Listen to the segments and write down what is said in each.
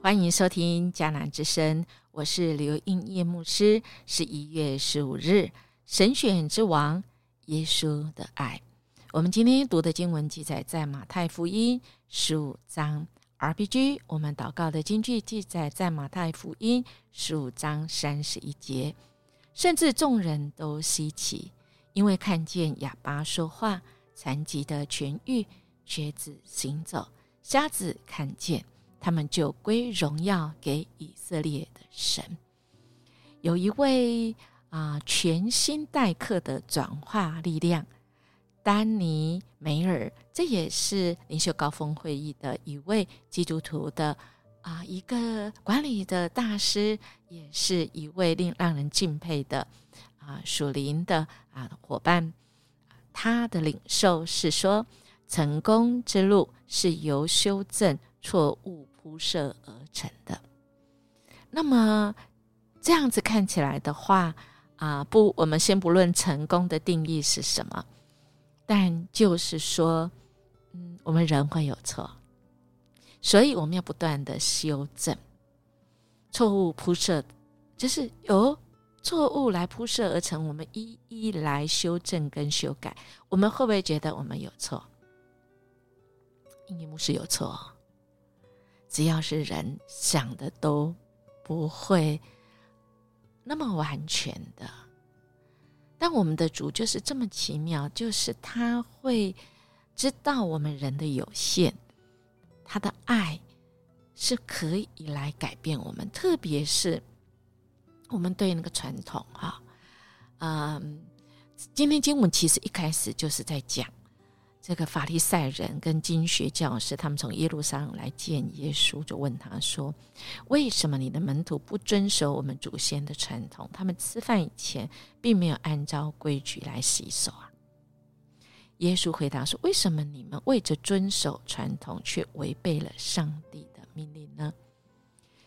欢迎收听迦南之声，我是刘英叶牧师。十一月十五日，神选之王耶稣的爱。我们今天读的经文记载在马太福音十五章。RPG，我们祷告的经句记载在马太福音十五章三十一节。甚至众人都稀奇，因为看见哑巴说话，残疾的痊愈，瘸子行走，瞎子看见。他们就归荣耀给以色列的神。有一位啊，全新待客的转化力量，丹尼梅尔，这也是领袖高峰会议的一位基督徒的啊，一个管理的大师，也是一位令让人敬佩的啊属灵的啊伙伴。他的领受是说，成功之路是由修正错误。铺设而成的，那么这样子看起来的话啊，不，我们先不论成功的定义是什么，但就是说，嗯，我们人会有错，所以我们要不断的修正错误铺设，就是由错误来铺设而成，我们一一来修正跟修改，我们会不会觉得我们有错？英语牧师有错。只要是人想的都不会那么完全的，但我们的主就是这么奇妙，就是他会知道我们人的有限，他的爱是可以来改变我们，特别是我们对那个传统哈，嗯，今天经文其实一开始就是在讲。这个法利赛人跟经学教师，他们从耶路撒冷来见耶稣，就问他说：“为什么你的门徒不遵守我们祖先的传统？他们吃饭以前并没有按照规矩来洗手啊？”耶稣回答说：“为什么你们为着遵守传统，却违背了上帝的命令呢？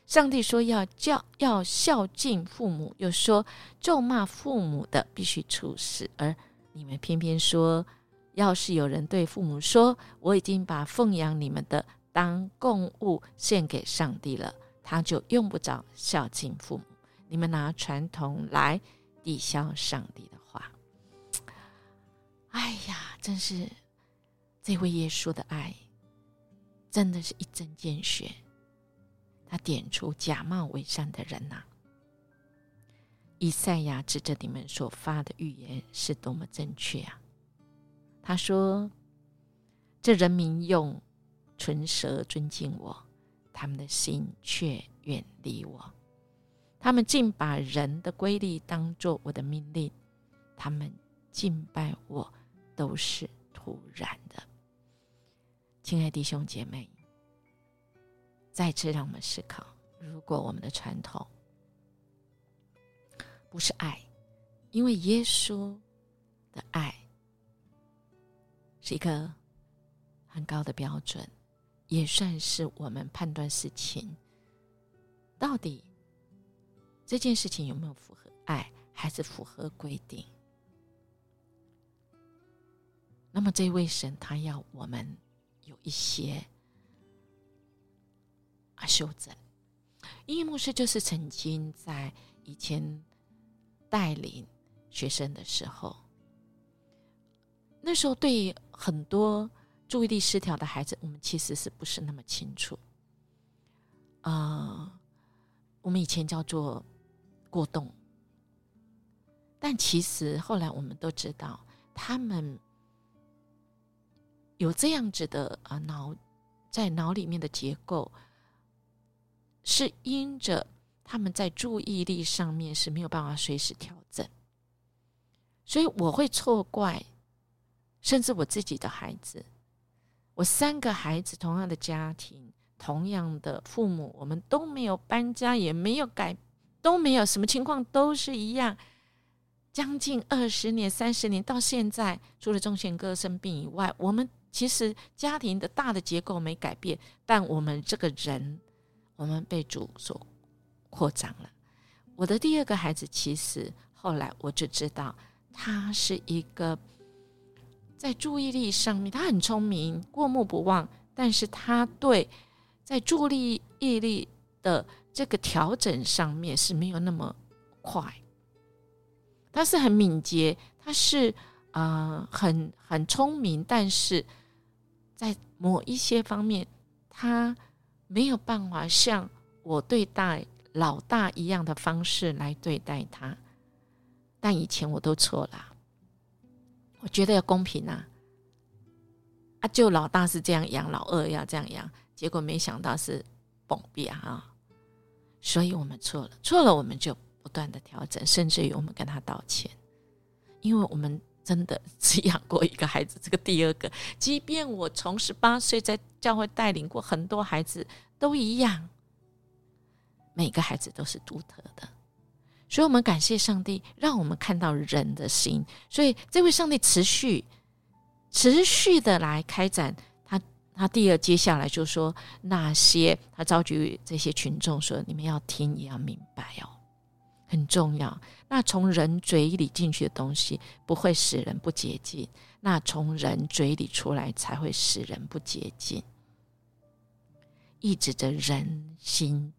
上帝说要教要孝敬父母，又说咒骂父母的必须处死，而你们偏偏说。”要是有人对父母说：“我已经把奉养你们的当供物献给上帝了”，他就用不着孝敬父母。你们拿传统来抵消上帝的话，哎呀，真是这位耶稣的爱，真的是一针见血。他点出假冒伪善的人呐！以赛亚指着你们所发的预言是多么正确啊！他说：“这人民用唇舌尊敬我，他们的心却远离我。他们竟把人的规律当作我的命令，他们敬拜我都是突然的。”亲爱弟兄姐妹，再次让我们思考：如果我们的传统不是爱，因为耶稣的爱。是一个很高的标准，也算是我们判断事情到底这件事情有没有符合爱，还是符合规定。那么这位神他要我们有一些啊修正。英语牧师就是曾经在以前带领学生的时候。那时候，对很多注意力失调的孩子，我们其实是不是那么清楚？啊，我们以前叫做过动，但其实后来我们都知道，他们有这样子的啊脑在脑里面的结构，是因着他们在注意力上面是没有办法随时调整，所以我会错怪。甚至我自己的孩子，我三个孩子，同样的家庭，同样的父母，我们都没有搬家，也没有改，都没有什么情况，都是一样。将近二十年、三十年到现在，除了钟贤哥生病以外，我们其实家庭的大的结构没改变，但我们这个人，我们被主所扩张了。我的第二个孩子，其实后来我就知道，他是一个。在注意力上面，他很聪明，过目不忘，但是他对在注意力的这个调整上面是没有那么快，他是很敏捷，他是呃很很聪明，但是在某一些方面，他没有办法像我对待老大一样的方式来对待他。但以前我都错了，我觉得要公平啊，啊，就老大是这样养，老二要这样养。结果没想到是崩瘪啊！所以我们错了，错了，我们就不断的调整，甚至于我们跟他道歉，因为我们真的只养过一个孩子，这个第二个，即便我从十八岁在教会带领过很多孩子，都一样，每个孩子都是独特的，所以我们感谢上帝，让我们看到人的心，所以这位上帝持续、持续的来开展。他他第二接下来就说那些他召集这些群众说：“你们要听也要明白哦，很重要。那从人嘴里进去的东西不会使人不洁净，那从人嘴里出来才会使人不洁净，意指着人心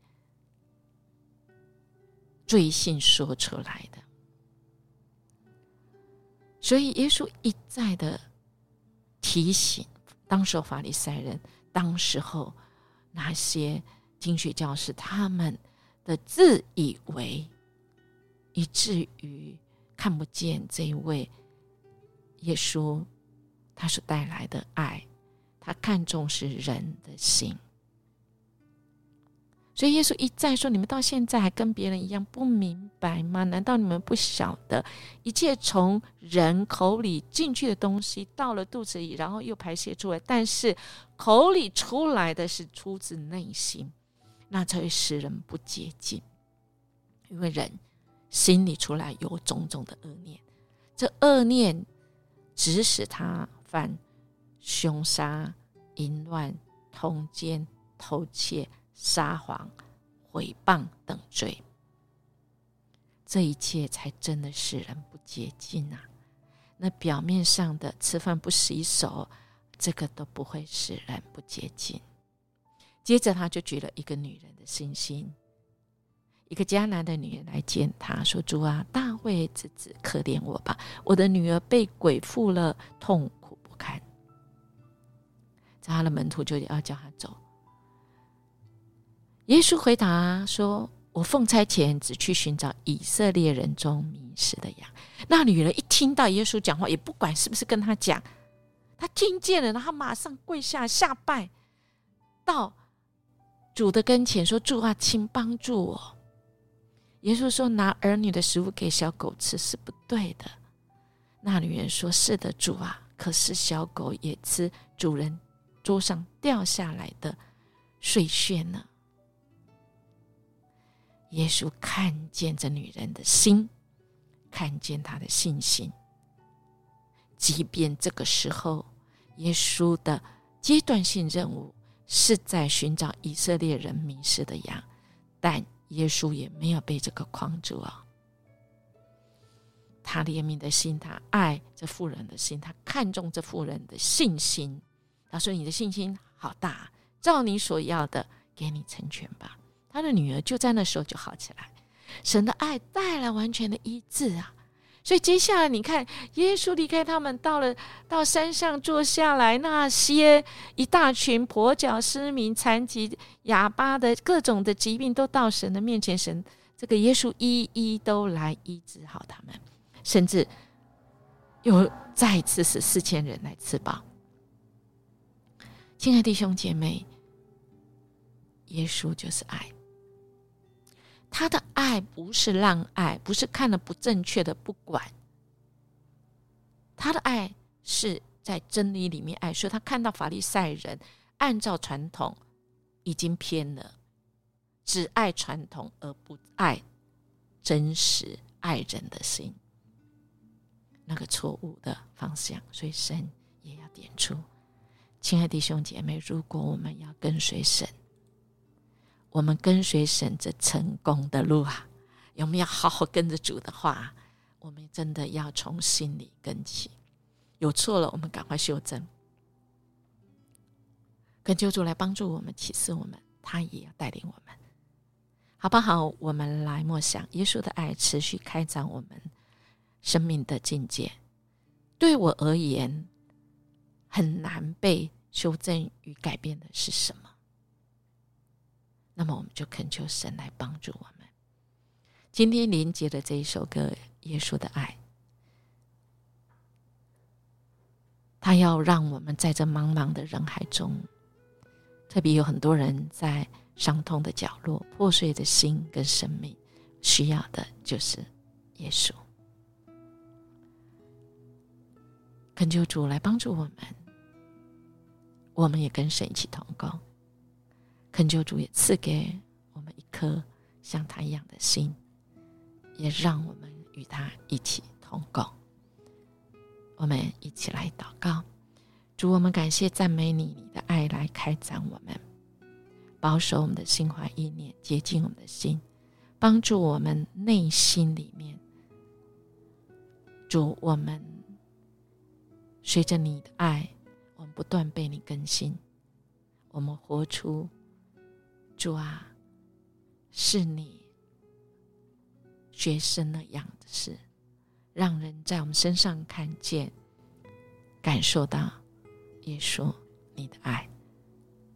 罪性说出来的。所以耶稣一再的提醒。”当时法利赛人，当时候那些经学教师，他们的自以为，以至于看不见这一位耶稣他所带来的爱，他看重是人的心。所以耶稣一再说：“你们到现在还跟别人一样不明白吗？难道你们不晓得，一切从人口里进去的东西，到了肚子里，然后又排泄出来，但是口里出来的是出自内心，那才会使人不洁净。因为人心里出来有种种的恶念，这恶念指使他犯凶杀、淫乱、通奸、偷窃。”撒谎、毁谤等罪，这一切才真的使人不洁净啊！那表面上的吃饭不洗手，这个都不会使人不洁净。接着，他就举了一个女人的信心，一个迦南的女人来见他说：“主啊，大卫之子，可怜我吧！我的女儿被鬼附了，痛苦不堪。”在他的门徒就要叫他走。耶稣回答说：“我奉差遣，只去寻找以色列人中迷失的羊。”那女人一听到耶稣讲话，也不管是不是跟他讲，他听见了，然后马上跪下下拜，到主的跟前说：“主啊，请帮助我。”耶稣说：“拿儿女的食物给小狗吃是不对的。”那女人说：“是的，主啊，可是小狗也吃主人桌上掉下来的碎屑呢。”耶稣看见这女人的心，看见她的信心。即便这个时候，耶稣的阶段性任务是在寻找以色列人迷失的羊，但耶稣也没有被这个框住啊。他怜悯的心，他爱这妇人的心，他看重这妇人的信心。他说：“你的信心好大，照你所要的，给你成全吧。”他的女儿就在那时候就好起来，神的爱带来完全的医治啊！所以接下来你看，耶稣离开他们，到了到山上坐下来，那些一大群跛脚、失明、残疾、哑巴的各种的疾病都到神的面前，神这个耶稣一一都来医治好他们，甚至又再一次使四千人来吃饱。亲爱的弟兄姐妹，耶稣就是爱。他的爱不是让爱，不是看了不正确的不管。他的爱是在真理里面爱，所以他看到法利赛人按照传统已经偏了，只爱传统而不爱真实爱人的心，那个错误的方向。所以神也要点出，亲爱的弟兄姐妹，如果我们要跟随神。我们跟随神这成功的路啊，有没有好好跟着主的话，我们真的要从心里跟起。有错了，我们赶快修正。恳求主来帮助我们，启示我们，他也要带领我们，好不好？我们来默想耶稣的爱，持续开展我们生命的境界。对我而言，很难被修正与改变的是什么？那么，我们就恳求神来帮助我们。今天连接的这一首歌《耶稣的爱》，他要让我们在这茫茫的人海中。特别有很多人在伤痛的角落、破碎的心跟生命，需要的就是耶稣。恳求主来帮助我们，我们也跟神一起同工。恳求主也赐给我们一颗像他一样的心，也让我们与他一起同工。我们一起来祷告。主，我们感谢赞美你，你的爱来开展我们，保守我们的心怀意念，洁净我们的心，帮助我们内心里面。主，我们随着你的爱，我们不断被你更新，我们活出主啊，是你学生那样的事，让人在我们身上看见、感受到。耶稣，你的爱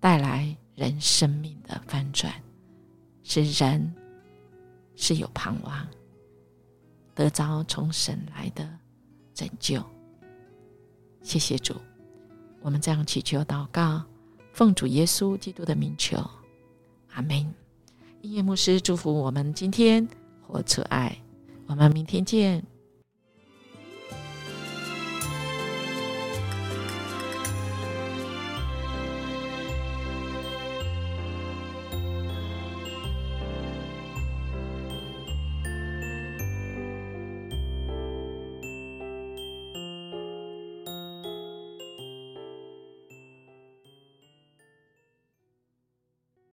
带来人生命的翻转，使人是有盼望，得着从神来的拯救。谢谢主，我们这样祈求祷告，奉主耶稣基督的名求，阿门。音乐牧师祝福我们今天活出爱，我们明天见。